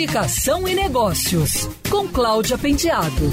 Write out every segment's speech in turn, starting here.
Comunicação e Negócios, com Cláudia Penteado.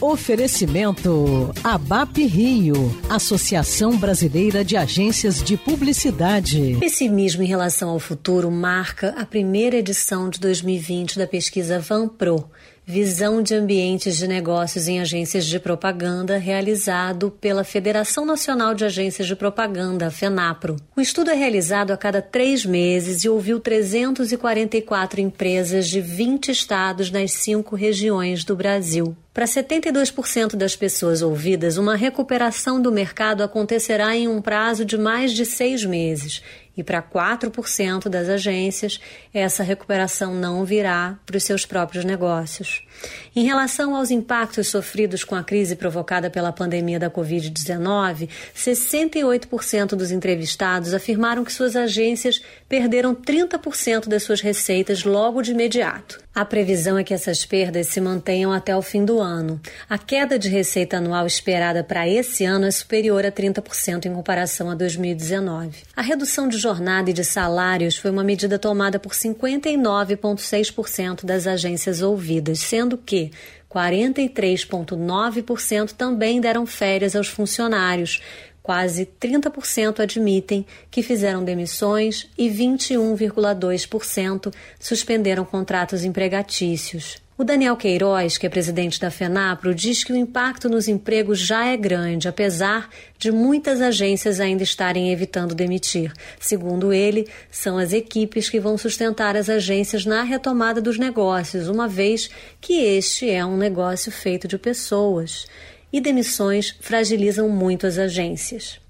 Oferecimento ABAP Rio, Associação Brasileira de Agências de Publicidade. Pessimismo em relação ao futuro marca a primeira edição de 2020 da pesquisa Vanpro, Visão de Ambientes de Negócios em Agências de Propaganda, realizado pela Federação Nacional de Agências de Propaganda, FENAPRO. O estudo é realizado a cada três meses e ouviu 344 empresas de 20 estados nas cinco regiões do Brasil. Para 72% das pessoas ouvidas, uma recuperação do mercado acontecerá em um prazo de mais de seis meses. E para 4% das agências, essa recuperação não virá para os seus próprios negócios. Em relação aos impactos sofridos com a crise provocada pela pandemia da Covid-19, 68% dos entrevistados afirmaram que suas agências perderam 30% das suas receitas logo de imediato. A previsão é que essas perdas se mantenham até o fim do ano. A queda de receita anual esperada para esse ano é superior a 30% em comparação a 2019. A redução de jornada e de salários foi uma medida tomada por 59,6% das agências ouvidas, sendo que 43,9% também deram férias aos funcionários, Quase 30% admitem que fizeram demissões e 21,2% suspenderam contratos empregatícios. O Daniel Queiroz, que é presidente da FENAPRO, diz que o impacto nos empregos já é grande, apesar de muitas agências ainda estarem evitando demitir. Segundo ele, são as equipes que vão sustentar as agências na retomada dos negócios, uma vez que este é um negócio feito de pessoas e demissões fragilizam muito as agências.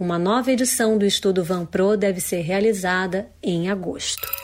Uma nova edição do estudo Vanpro deve ser realizada em agosto.